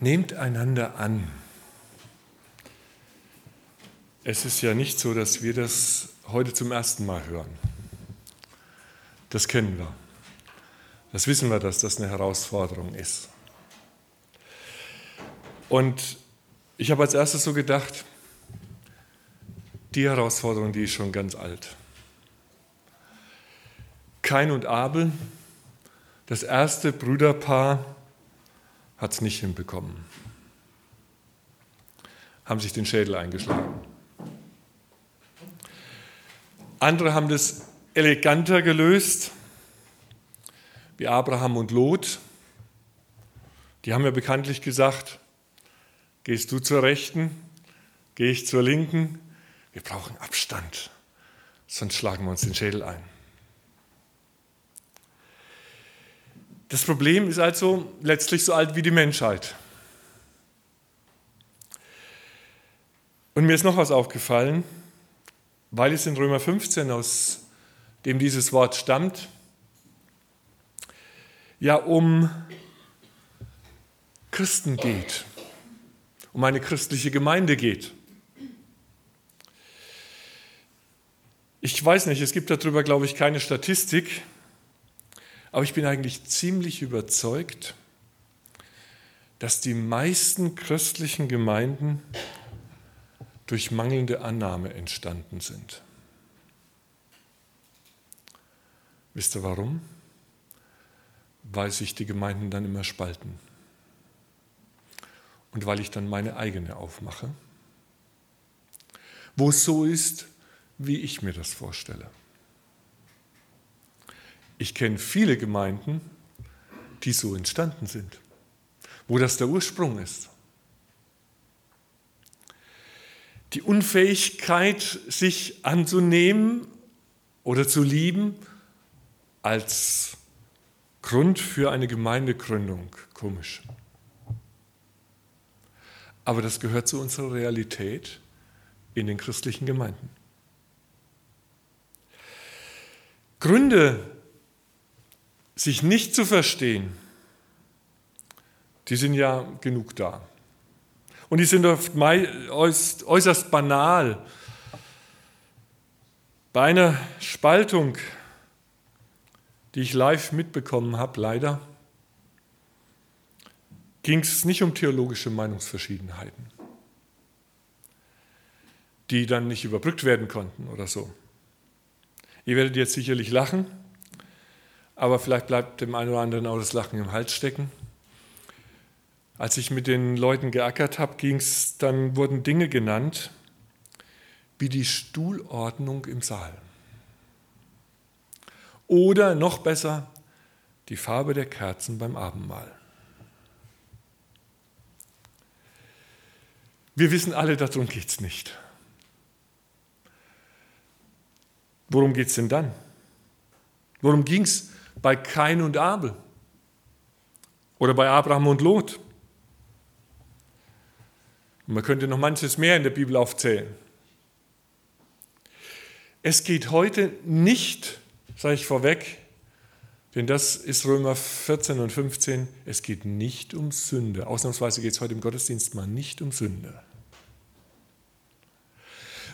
Nehmt einander an. Es ist ja nicht so, dass wir das heute zum ersten Mal hören. Das kennen wir. Das wissen wir, dass das eine Herausforderung ist. Und ich habe als erstes so gedacht, die Herausforderung, die ist schon ganz alt. Kain und Abel, das erste Brüderpaar, hat es nicht hinbekommen. Haben sich den Schädel eingeschlagen. Andere haben das eleganter gelöst, wie Abraham und Lot. Die haben ja bekanntlich gesagt, gehst du zur Rechten, gehe ich zur Linken. Wir brauchen Abstand, sonst schlagen wir uns den Schädel ein. Das Problem ist also letztlich so alt wie die Menschheit. Und mir ist noch was aufgefallen, weil es in Römer 15, aus dem dieses Wort stammt, ja um Christen geht, um eine christliche Gemeinde geht. Ich weiß nicht, es gibt darüber, glaube ich, keine Statistik, aber ich bin eigentlich ziemlich überzeugt, dass die meisten christlichen Gemeinden durch mangelnde Annahme entstanden sind. Wisst ihr warum? Weil sich die Gemeinden dann immer spalten. Und weil ich dann meine eigene aufmache, wo es so ist, wie ich mir das vorstelle. Ich kenne viele Gemeinden, die so entstanden sind, wo das der Ursprung ist. Die Unfähigkeit, sich anzunehmen oder zu lieben, als Grund für eine Gemeindegründung. Komisch. Aber das gehört zu unserer Realität in den christlichen Gemeinden. Gründe sich nicht zu verstehen, die sind ja genug da. Und die sind oft äußerst banal. Bei einer Spaltung, die ich live mitbekommen habe, leider, ging es nicht um theologische Meinungsverschiedenheiten, die dann nicht überbrückt werden konnten oder so. Ihr werdet jetzt sicherlich lachen, aber vielleicht bleibt dem einen oder anderen auch das Lachen im Hals stecken. Als ich mit den Leuten geackert habe, ging's, dann wurden Dinge genannt, wie die Stuhlordnung im Saal. Oder noch besser, die Farbe der Kerzen beim Abendmahl. Wir wissen alle, darum geht es nicht. Worum geht es denn dann? Worum ging es bei Kain und Abel oder bei Abraham und Lot. Und man könnte noch manches mehr in der Bibel aufzählen. Es geht heute nicht, sage ich vorweg, denn das ist Römer 14 und 15, es geht nicht um Sünde. Ausnahmsweise geht es heute im Gottesdienst mal nicht um Sünde.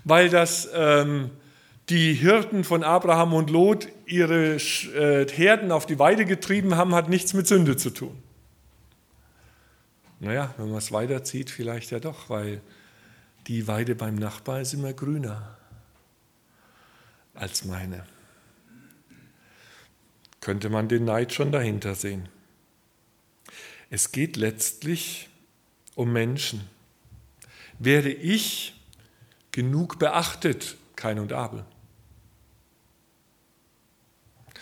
Weil das ähm, die Hirten von Abraham und Lot ihre äh, Herden auf die Weide getrieben haben, hat nichts mit Sünde zu tun. Naja, wenn man es weiterzieht, vielleicht ja doch, weil die Weide beim Nachbar ist immer grüner als meine. Könnte man den Neid schon dahinter sehen. Es geht letztlich um Menschen. Werde ich genug beachtet, Kain und Abel?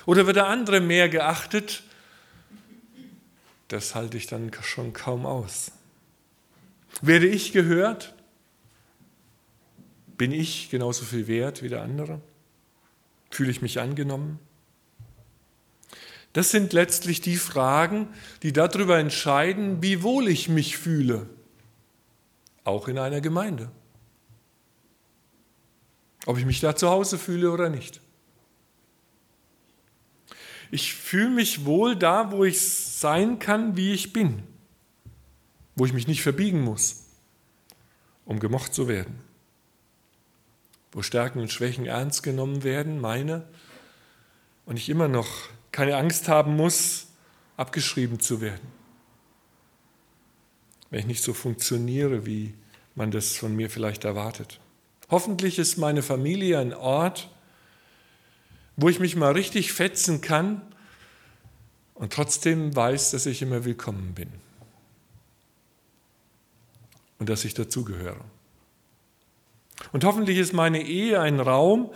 Oder wird der andere mehr geachtet? Das halte ich dann schon kaum aus. Werde ich gehört? Bin ich genauso viel wert wie der andere? Fühle ich mich angenommen? Das sind letztlich die Fragen, die darüber entscheiden, wie wohl ich mich fühle, auch in einer Gemeinde. Ob ich mich da zu Hause fühle oder nicht. Ich fühle mich wohl da, wo ich sein kann, wie ich bin. wo ich mich nicht verbiegen muss, um gemocht zu werden, wo Stärken und Schwächen ernst genommen werden, meine, und ich immer noch keine Angst haben muss, abgeschrieben zu werden, wenn ich nicht so funktioniere, wie man das von mir vielleicht erwartet. Hoffentlich ist meine Familie ein Ort, wo ich mich mal richtig fetzen kann und trotzdem weiß, dass ich immer willkommen bin und dass ich dazugehöre. Und hoffentlich ist meine Ehe ein Raum,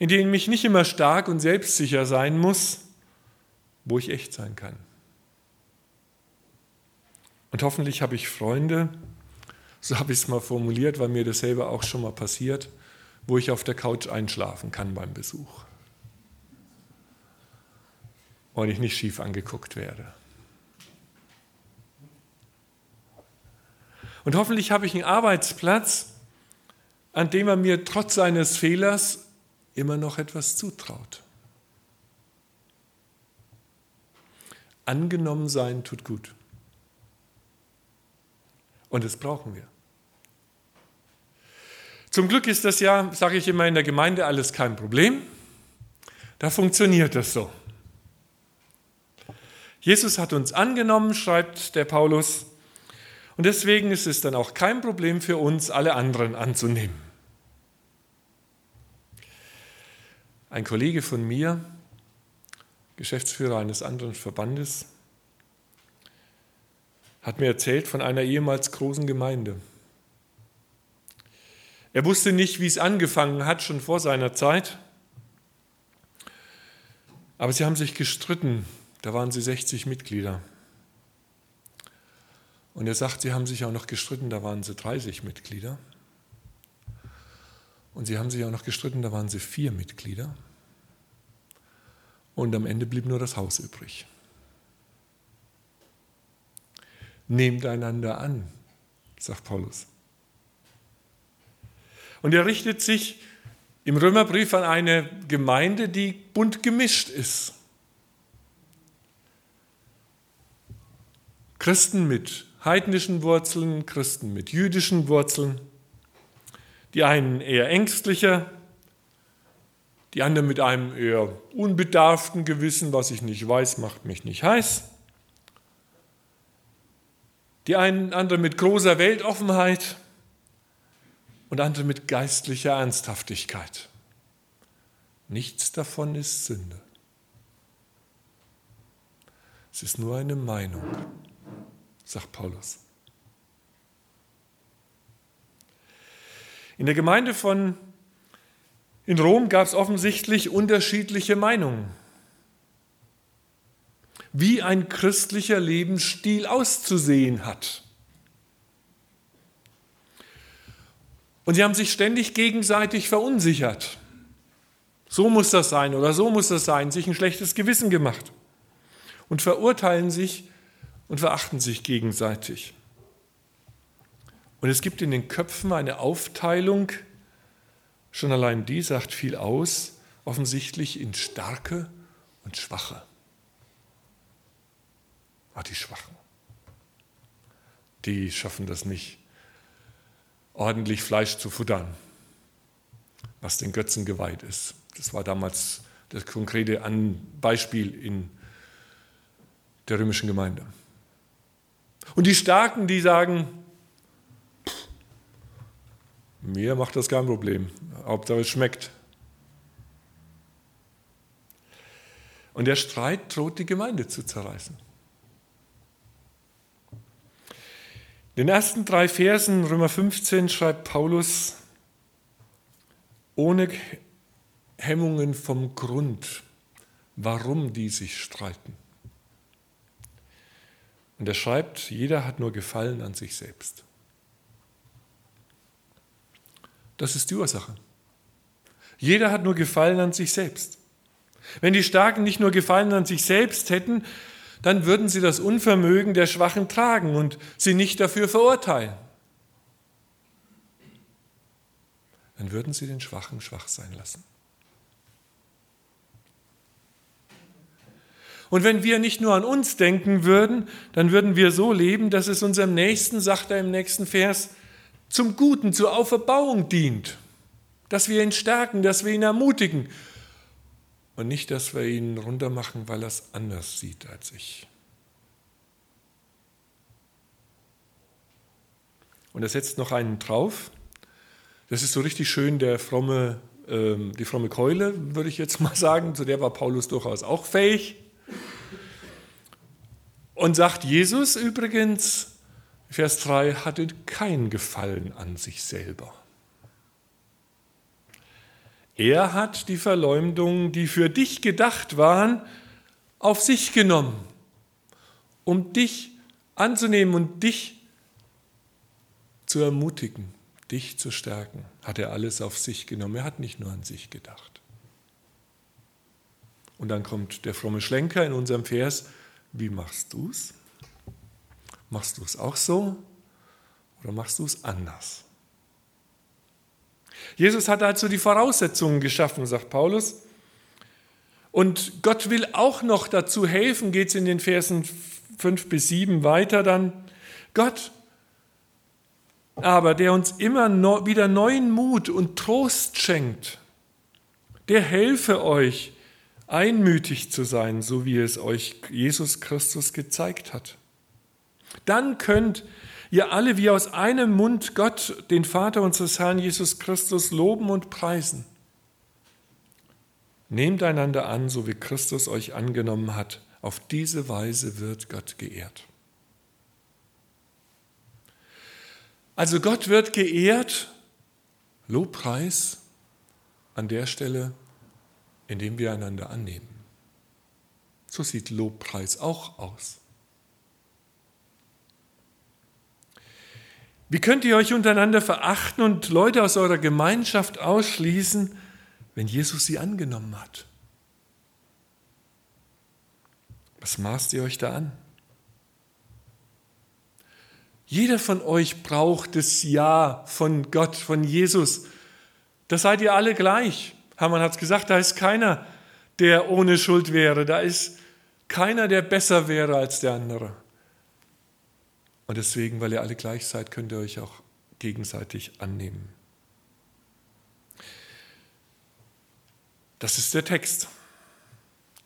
in dem ich nicht immer stark und selbstsicher sein muss, wo ich echt sein kann. Und hoffentlich habe ich Freunde, so habe ich es mal formuliert, weil mir das selber auch schon mal passiert, wo ich auf der Couch einschlafen kann beim Besuch. Und ich nicht schief angeguckt werde. Und hoffentlich habe ich einen Arbeitsplatz, an dem er mir trotz seines Fehlers immer noch etwas zutraut. Angenommen sein tut gut. Und das brauchen wir. Zum Glück ist das ja, sage ich immer in der Gemeinde, alles kein Problem. Da funktioniert das so. Jesus hat uns angenommen, schreibt der Paulus, und deswegen ist es dann auch kein Problem für uns, alle anderen anzunehmen. Ein Kollege von mir, Geschäftsführer eines anderen Verbandes, hat mir erzählt von einer ehemals großen Gemeinde. Er wusste nicht, wie es angefangen hat, schon vor seiner Zeit. Aber sie haben sich gestritten. Da waren sie 60 Mitglieder. Und er sagt, sie haben sich auch noch gestritten, da waren sie 30 Mitglieder. Und sie haben sich auch noch gestritten, da waren sie vier Mitglieder. Und am Ende blieb nur das Haus übrig. Nehmt einander an, sagt Paulus. Und er richtet sich im Römerbrief an eine Gemeinde, die bunt gemischt ist. Christen mit heidnischen Wurzeln, Christen mit jüdischen Wurzeln, die einen eher ängstlicher, die anderen mit einem eher unbedarften Gewissen, was ich nicht weiß, macht mich nicht heiß die einen andere mit großer Weltoffenheit und andere mit geistlicher Ernsthaftigkeit. Nichts davon ist Sünde. Es ist nur eine Meinung, sagt Paulus. In der Gemeinde von in Rom gab es offensichtlich unterschiedliche Meinungen wie ein christlicher Lebensstil auszusehen hat. Und sie haben sich ständig gegenseitig verunsichert. So muss das sein oder so muss das sein, sich ein schlechtes Gewissen gemacht und verurteilen sich und verachten sich gegenseitig. Und es gibt in den Köpfen eine Aufteilung, schon allein die sagt viel aus, offensichtlich in Starke und Schwache. Ah, die Schwachen. Die schaffen das nicht, ordentlich Fleisch zu futtern, was den Götzen geweiht ist. Das war damals das konkrete Beispiel in der römischen Gemeinde. Und die Starken, die sagen, mir macht das kein Problem, Hauptsache es schmeckt. Und der Streit droht die Gemeinde zu zerreißen. In den ersten drei Versen, Römer 15, schreibt Paulus, ohne Hemmungen vom Grund, warum die sich streiten. Und er schreibt, jeder hat nur Gefallen an sich selbst. Das ist die Ursache. Jeder hat nur Gefallen an sich selbst. Wenn die Starken nicht nur Gefallen an sich selbst hätten, dann würden sie das Unvermögen der Schwachen tragen und sie nicht dafür verurteilen. Dann würden sie den Schwachen schwach sein lassen. Und wenn wir nicht nur an uns denken würden, dann würden wir so leben, dass es unserem Nächsten, sagt er im nächsten Vers, zum Guten, zur Auferbauung dient. Dass wir ihn stärken, dass wir ihn ermutigen. Und nicht, dass wir ihn runtermachen, weil er es anders sieht als ich. Und er setzt noch einen drauf. Das ist so richtig schön der fromme, ähm, die fromme Keule, würde ich jetzt mal sagen. Zu der war Paulus durchaus auch fähig. Und sagt Jesus übrigens, Vers 3, hatte kein Gefallen an sich selber. Er hat die Verleumdungen, die für dich gedacht waren, auf sich genommen, um dich anzunehmen und dich zu ermutigen, dich zu stärken. Hat er alles auf sich genommen. Er hat nicht nur an sich gedacht. Und dann kommt der fromme Schlenker in unserem Vers, wie machst du es? Machst du es auch so oder machst du es anders? Jesus hat also die Voraussetzungen geschaffen, sagt Paulus. Und Gott will auch noch dazu helfen, geht es in den Versen 5 bis 7 weiter dann. Gott aber, der uns immer wieder neuen Mut und Trost schenkt, der helfe euch, einmütig zu sein, so wie es euch Jesus Christus gezeigt hat. Dann könnt ihr alle wie aus einem Mund Gott, den Vater unseres Herrn Jesus Christus, loben und preisen. Nehmt einander an, so wie Christus euch angenommen hat. Auf diese Weise wird Gott geehrt. Also Gott wird geehrt, Lobpreis an der Stelle, indem wir einander annehmen. So sieht Lobpreis auch aus. Wie könnt ihr euch untereinander verachten und Leute aus eurer Gemeinschaft ausschließen, wenn Jesus sie angenommen hat? Was maßt ihr euch da an? Jeder von euch braucht das Ja von Gott, von Jesus. Da seid ihr alle gleich. Hermann hat es gesagt, da ist keiner, der ohne Schuld wäre. Da ist keiner, der besser wäre als der andere. Und deswegen, weil ihr alle gleich seid, könnt ihr euch auch gegenseitig annehmen. Das ist der Text.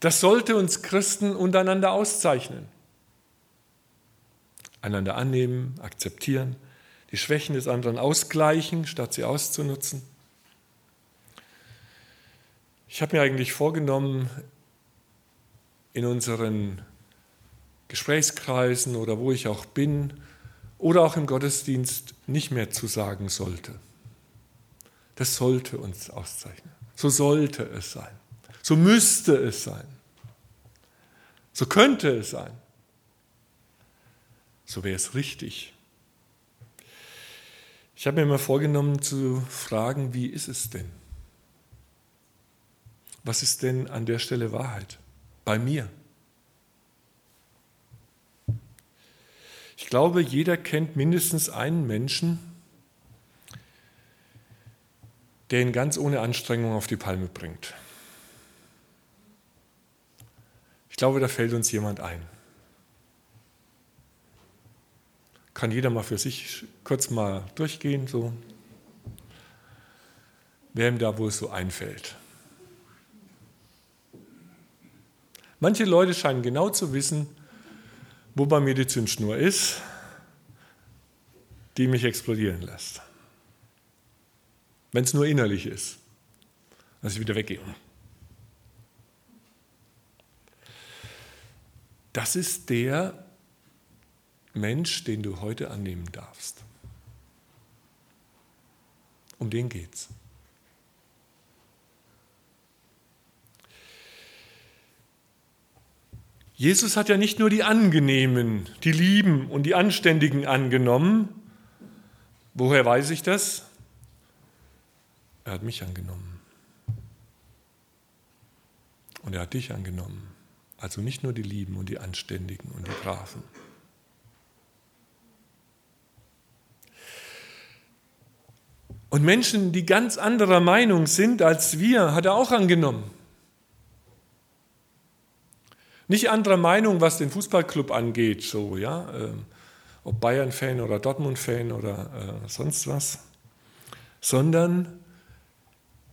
Das sollte uns Christen untereinander auszeichnen. Einander annehmen, akzeptieren, die Schwächen des anderen ausgleichen, statt sie auszunutzen. Ich habe mir eigentlich vorgenommen, in unseren Gesprächskreisen oder wo ich auch bin oder auch im Gottesdienst nicht mehr zu sagen sollte. Das sollte uns auszeichnen. So sollte es sein. So müsste es sein. So könnte es sein. So wäre es richtig. Ich habe mir immer vorgenommen zu fragen, wie ist es denn? Was ist denn an der Stelle Wahrheit? Bei mir. Ich glaube, jeder kennt mindestens einen Menschen, der ihn ganz ohne Anstrengung auf die Palme bringt. Ich glaube, da fällt uns jemand ein. Kann jeder mal für sich kurz mal durchgehen, so. Wer ihm da wohl so einfällt. Manche Leute scheinen genau zu wissen, wo bei mir die Zündschnur ist, die mich explodieren lässt. Wenn es nur innerlich ist, dass ich wieder weggehe. Das ist der Mensch, den du heute annehmen darfst. Um den geht's. Jesus hat ja nicht nur die Angenehmen, die Lieben und die Anständigen angenommen. Woher weiß ich das? Er hat mich angenommen. Und er hat dich angenommen. Also nicht nur die Lieben und die Anständigen und die Braven. Und Menschen, die ganz anderer Meinung sind als wir, hat er auch angenommen. Nicht anderer Meinung, was den Fußballclub angeht, so, ja, äh, ob Bayern-Fan oder Dortmund-Fan oder äh, sonst was, sondern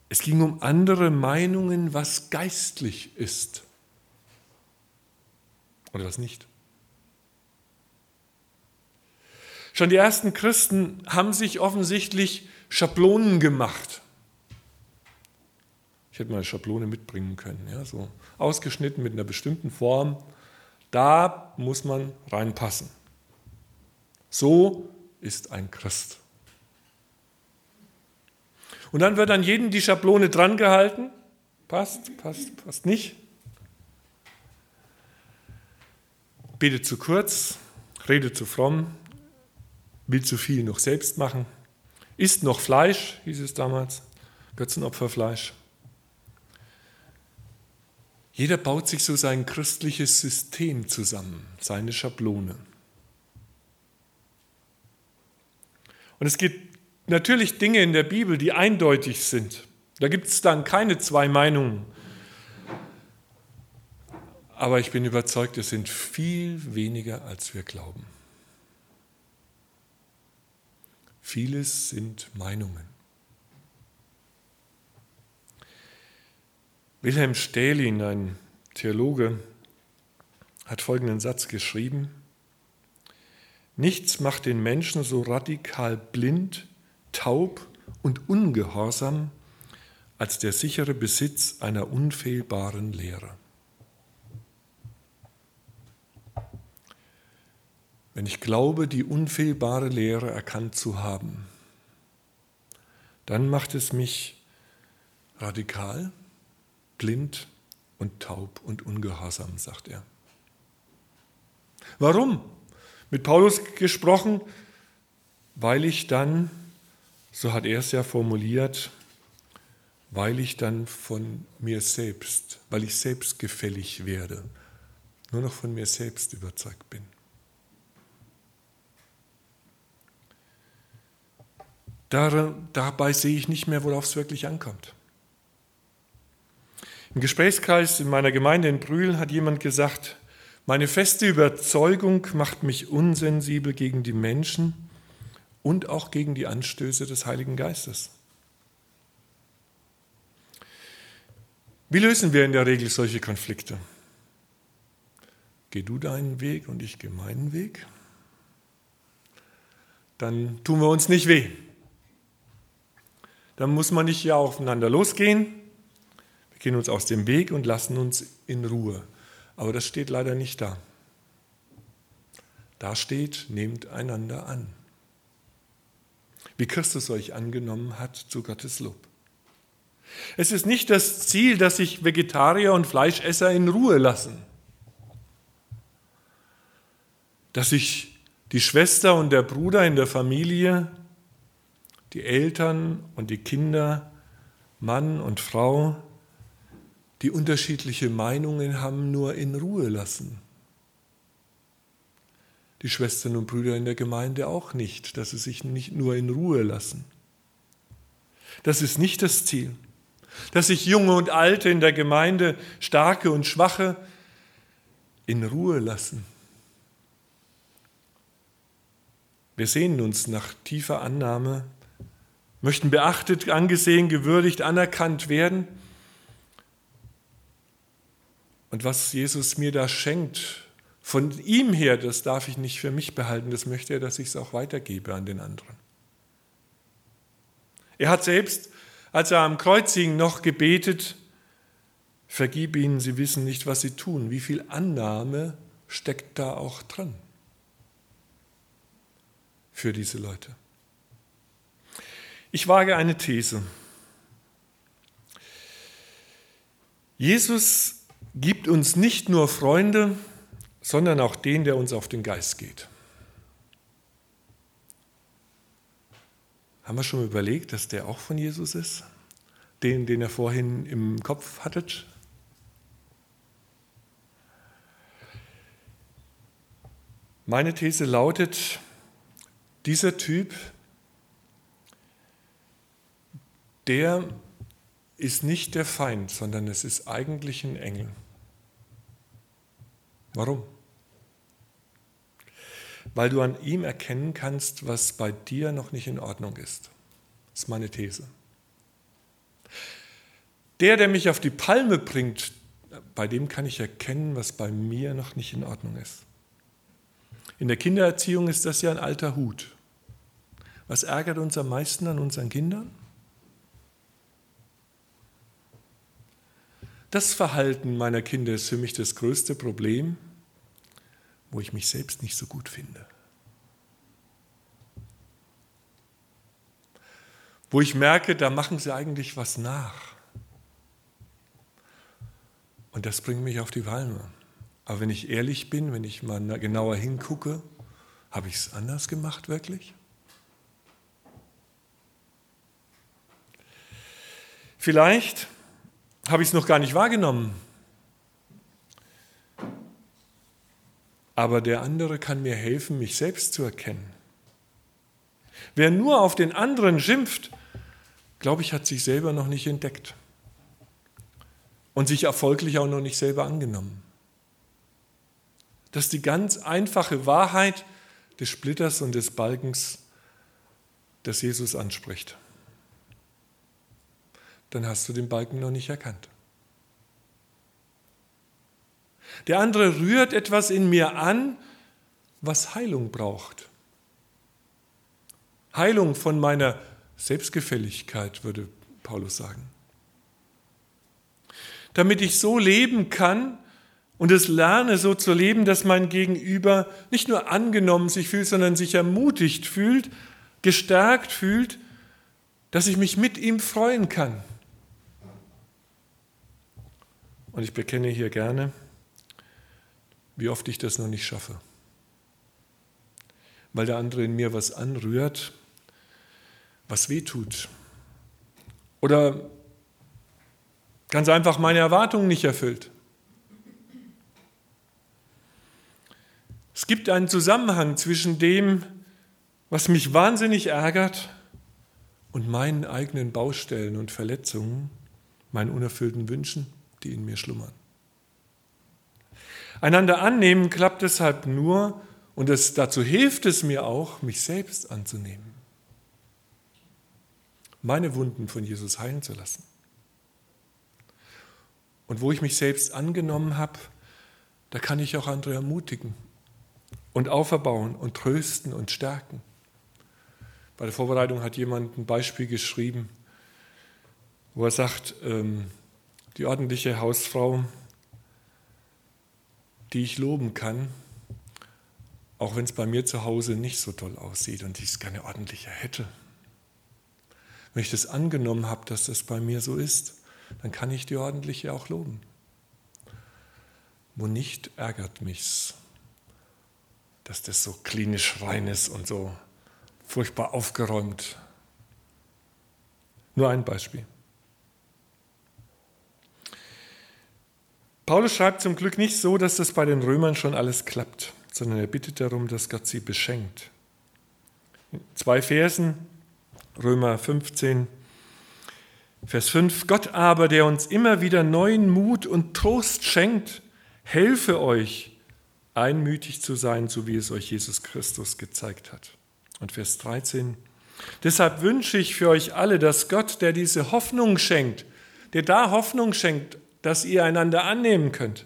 es ging um andere Meinungen, was geistlich ist oder was nicht. Schon die ersten Christen haben sich offensichtlich Schablonen gemacht. Hätte mal eine Schablone mitbringen können, ja, so ausgeschnitten mit einer bestimmten Form. Da muss man reinpassen. So ist ein Christ. Und dann wird an jeden die Schablone dran gehalten. Passt, passt, passt nicht. Betet zu kurz, redet zu fromm, will zu viel noch selbst machen, isst noch Fleisch, hieß es damals, Götzenopferfleisch. Jeder baut sich so sein christliches System zusammen, seine Schablone. Und es gibt natürlich Dinge in der Bibel, die eindeutig sind. Da gibt es dann keine zwei Meinungen. Aber ich bin überzeugt, es sind viel weniger, als wir glauben. Vieles sind Meinungen. Wilhelm Stählin, ein Theologe, hat folgenden Satz geschrieben. Nichts macht den Menschen so radikal blind, taub und ungehorsam als der sichere Besitz einer unfehlbaren Lehre. Wenn ich glaube, die unfehlbare Lehre erkannt zu haben, dann macht es mich radikal, blind und taub und ungehorsam, sagt er. Warum? Mit Paulus gesprochen, weil ich dann, so hat er es ja formuliert, weil ich dann von mir selbst, weil ich selbstgefällig werde, nur noch von mir selbst überzeugt bin. dabei sehe ich nicht mehr, worauf es wirklich ankommt. Im Gesprächskreis in meiner Gemeinde in Brühl hat jemand gesagt, meine feste Überzeugung macht mich unsensibel gegen die Menschen und auch gegen die Anstöße des Heiligen Geistes. Wie lösen wir in der Regel solche Konflikte? Geh du deinen Weg und ich gehe meinen Weg? Dann tun wir uns nicht weh. Dann muss man nicht ja aufeinander losgehen, gehen uns aus dem Weg und lassen uns in Ruhe. Aber das steht leider nicht da. Da steht, nehmt einander an. Wie Christus euch angenommen hat zu Gottes Lob. Es ist nicht das Ziel, dass sich Vegetarier und Fleischesser in Ruhe lassen. Dass sich die Schwester und der Bruder in der Familie, die Eltern und die Kinder, Mann und Frau die unterschiedliche Meinungen haben, nur in Ruhe lassen. Die Schwestern und Brüder in der Gemeinde auch nicht, dass sie sich nicht nur in Ruhe lassen. Das ist nicht das Ziel. Dass sich Junge und Alte in der Gemeinde, Starke und Schwache, in Ruhe lassen. Wir sehnen uns nach tiefer Annahme, möchten beachtet, angesehen, gewürdigt, anerkannt werden und was Jesus mir da schenkt, von ihm her, das darf ich nicht für mich behalten, das möchte er, dass ich es auch weitergebe an den anderen. Er hat selbst, als er am Kreuz hing, noch gebetet, vergib ihnen, sie wissen nicht, was sie tun. Wie viel Annahme steckt da auch drin für diese Leute? Ich wage eine These. Jesus gibt uns nicht nur Freunde, sondern auch den, der uns auf den Geist geht. Haben wir schon überlegt, dass der auch von Jesus ist? Den, den er vorhin im Kopf hattet? Meine These lautet, dieser Typ, der ist nicht der Feind, sondern es ist eigentlich ein Engel. Warum? Weil du an ihm erkennen kannst, was bei dir noch nicht in Ordnung ist. Das ist meine These. Der, der mich auf die Palme bringt, bei dem kann ich erkennen, was bei mir noch nicht in Ordnung ist. In der Kindererziehung ist das ja ein alter Hut. Was ärgert uns am meisten an unseren Kindern? Das Verhalten meiner Kinder ist für mich das größte Problem, wo ich mich selbst nicht so gut finde. Wo ich merke, da machen sie eigentlich was nach. Und das bringt mich auf die Palme. Aber wenn ich ehrlich bin, wenn ich mal genauer hingucke, habe ich es anders gemacht wirklich? Vielleicht habe ich es noch gar nicht wahrgenommen. Aber der andere kann mir helfen, mich selbst zu erkennen. Wer nur auf den anderen schimpft, glaube ich, hat sich selber noch nicht entdeckt und sich erfolglich auch noch nicht selber angenommen. Das ist die ganz einfache Wahrheit des Splitters und des Balkens, das Jesus anspricht dann hast du den Balken noch nicht erkannt. Der andere rührt etwas in mir an, was Heilung braucht. Heilung von meiner Selbstgefälligkeit, würde Paulus sagen. Damit ich so leben kann und es lerne, so zu leben, dass mein Gegenüber nicht nur angenommen sich fühlt, sondern sich ermutigt fühlt, gestärkt fühlt, dass ich mich mit ihm freuen kann. Und ich bekenne hier gerne, wie oft ich das noch nicht schaffe. Weil der andere in mir was anrührt, was weh tut. Oder ganz einfach meine Erwartungen nicht erfüllt. Es gibt einen Zusammenhang zwischen dem, was mich wahnsinnig ärgert, und meinen eigenen Baustellen und Verletzungen, meinen unerfüllten Wünschen die in mir schlummern. Einander annehmen klappt deshalb nur und es, dazu hilft es mir auch, mich selbst anzunehmen. Meine Wunden von Jesus heilen zu lassen. Und wo ich mich selbst angenommen habe, da kann ich auch andere ermutigen und auferbauen und trösten und stärken. Bei der Vorbereitung hat jemand ein Beispiel geschrieben, wo er sagt, ähm, die ordentliche Hausfrau, die ich loben kann, auch wenn es bei mir zu Hause nicht so toll aussieht und ich es gerne ordentlicher hätte. Wenn ich das angenommen habe, dass das bei mir so ist, dann kann ich die ordentliche auch loben. Wo nicht, ärgert mich's, dass das so klinisch rein ist und so furchtbar aufgeräumt. Nur ein Beispiel. Paulus schreibt zum Glück nicht so, dass das bei den Römern schon alles klappt, sondern er bittet darum, dass Gott sie beschenkt. In zwei Versen, Römer 15, Vers 5, Gott aber, der uns immer wieder neuen Mut und Trost schenkt, helfe euch, einmütig zu sein, so wie es euch Jesus Christus gezeigt hat. Und Vers 13, deshalb wünsche ich für euch alle, dass Gott, der diese Hoffnung schenkt, der da Hoffnung schenkt dass ihr einander annehmen könnt,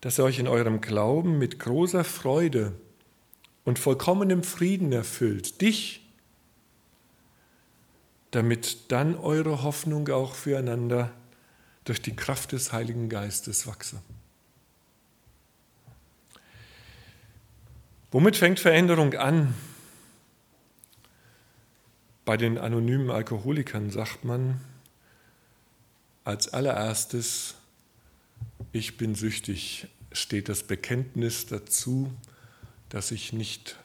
dass er euch in eurem Glauben mit großer Freude und vollkommenem Frieden erfüllt, dich, damit dann eure Hoffnung auch füreinander durch die Kraft des Heiligen Geistes wachse. Womit fängt Veränderung an? Bei den anonymen Alkoholikern sagt man, als allererstes, ich bin süchtig, steht das Bekenntnis dazu, dass ich nicht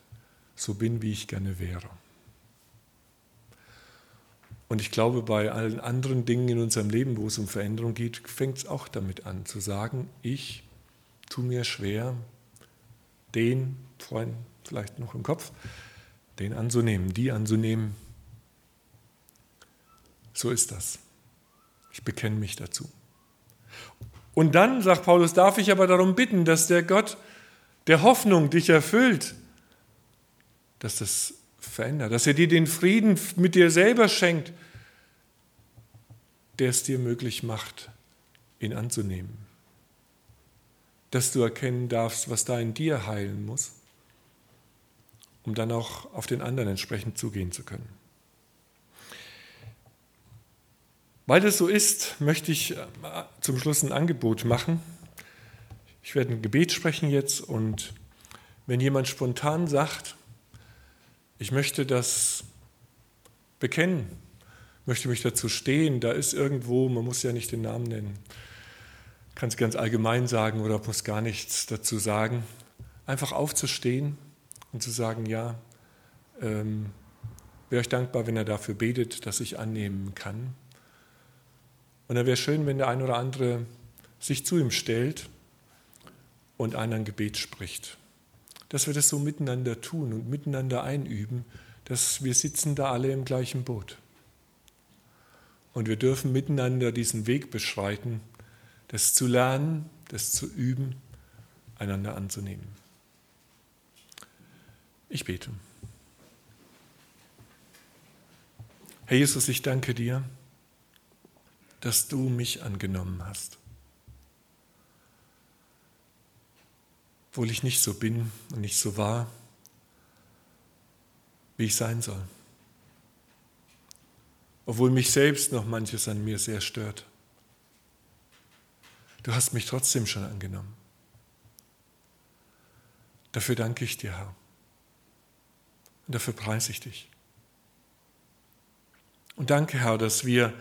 so bin, wie ich gerne wäre. Und ich glaube, bei allen anderen Dingen in unserem Leben, wo es um Veränderung geht, fängt es auch damit an, zu sagen, ich tue mir schwer, den, vorhin vielleicht noch im Kopf, den anzunehmen, die anzunehmen. So ist das. Ich bekenne mich dazu. Und dann, sagt Paulus, darf ich aber darum bitten, dass der Gott der Hoffnung dich erfüllt, dass das verändert, dass er dir den Frieden mit dir selber schenkt, der es dir möglich macht, ihn anzunehmen. Dass du erkennen darfst, was da in dir heilen muss, um dann auch auf den anderen entsprechend zugehen zu können. Weil das so ist, möchte ich äh, zum Schluss ein Angebot machen. Ich werde ein Gebet sprechen jetzt und wenn jemand spontan sagt, ich möchte das bekennen, möchte mich dazu stehen, da ist irgendwo, man muss ja nicht den Namen nennen, kann es ganz allgemein sagen oder muss gar nichts dazu sagen, einfach aufzustehen und zu sagen, ja, ähm, wäre euch dankbar, wenn er dafür betet, dass ich annehmen kann. Und dann wäre schön, wenn der ein oder andere sich zu ihm stellt und einen ein Gebet spricht. Dass wir das so miteinander tun und miteinander einüben, dass wir sitzen da alle im gleichen Boot. Und wir dürfen miteinander diesen Weg beschreiten, das zu lernen, das zu üben, einander anzunehmen. Ich bete. Herr Jesus, ich danke dir, dass du mich angenommen hast. Obwohl ich nicht so bin und nicht so war, wie ich sein soll. Obwohl mich selbst noch manches an mir sehr stört. Du hast mich trotzdem schon angenommen. Dafür danke ich dir, Herr. Und dafür preise ich dich. Und danke, Herr, dass wir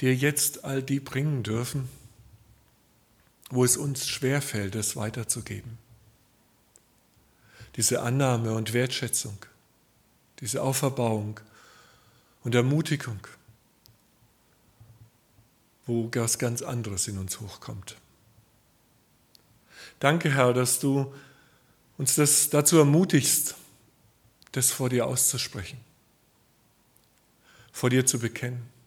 dir jetzt all die bringen dürfen, wo es uns schwerfällt, es weiterzugeben. Diese Annahme und Wertschätzung, diese Auferbauung und Ermutigung, wo was ganz anderes in uns hochkommt. Danke, Herr, dass du uns das dazu ermutigst, das vor dir auszusprechen, vor dir zu bekennen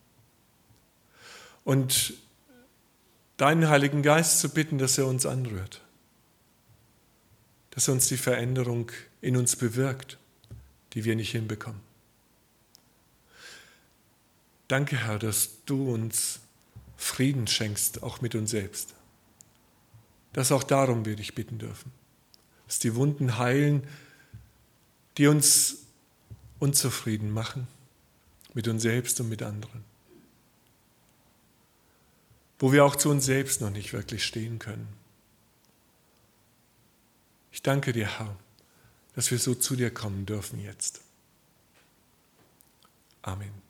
und deinen Heiligen Geist zu bitten, dass er uns anrührt, dass er uns die Veränderung in uns bewirkt, die wir nicht hinbekommen. Danke, Herr, dass du uns Frieden schenkst, auch mit uns selbst. Dass auch darum wir dich bitten dürfen. Dass die Wunden heilen, die uns unzufrieden machen mit uns selbst und mit anderen wo wir auch zu uns selbst noch nicht wirklich stehen können. Ich danke dir, Herr, dass wir so zu dir kommen dürfen jetzt. Amen.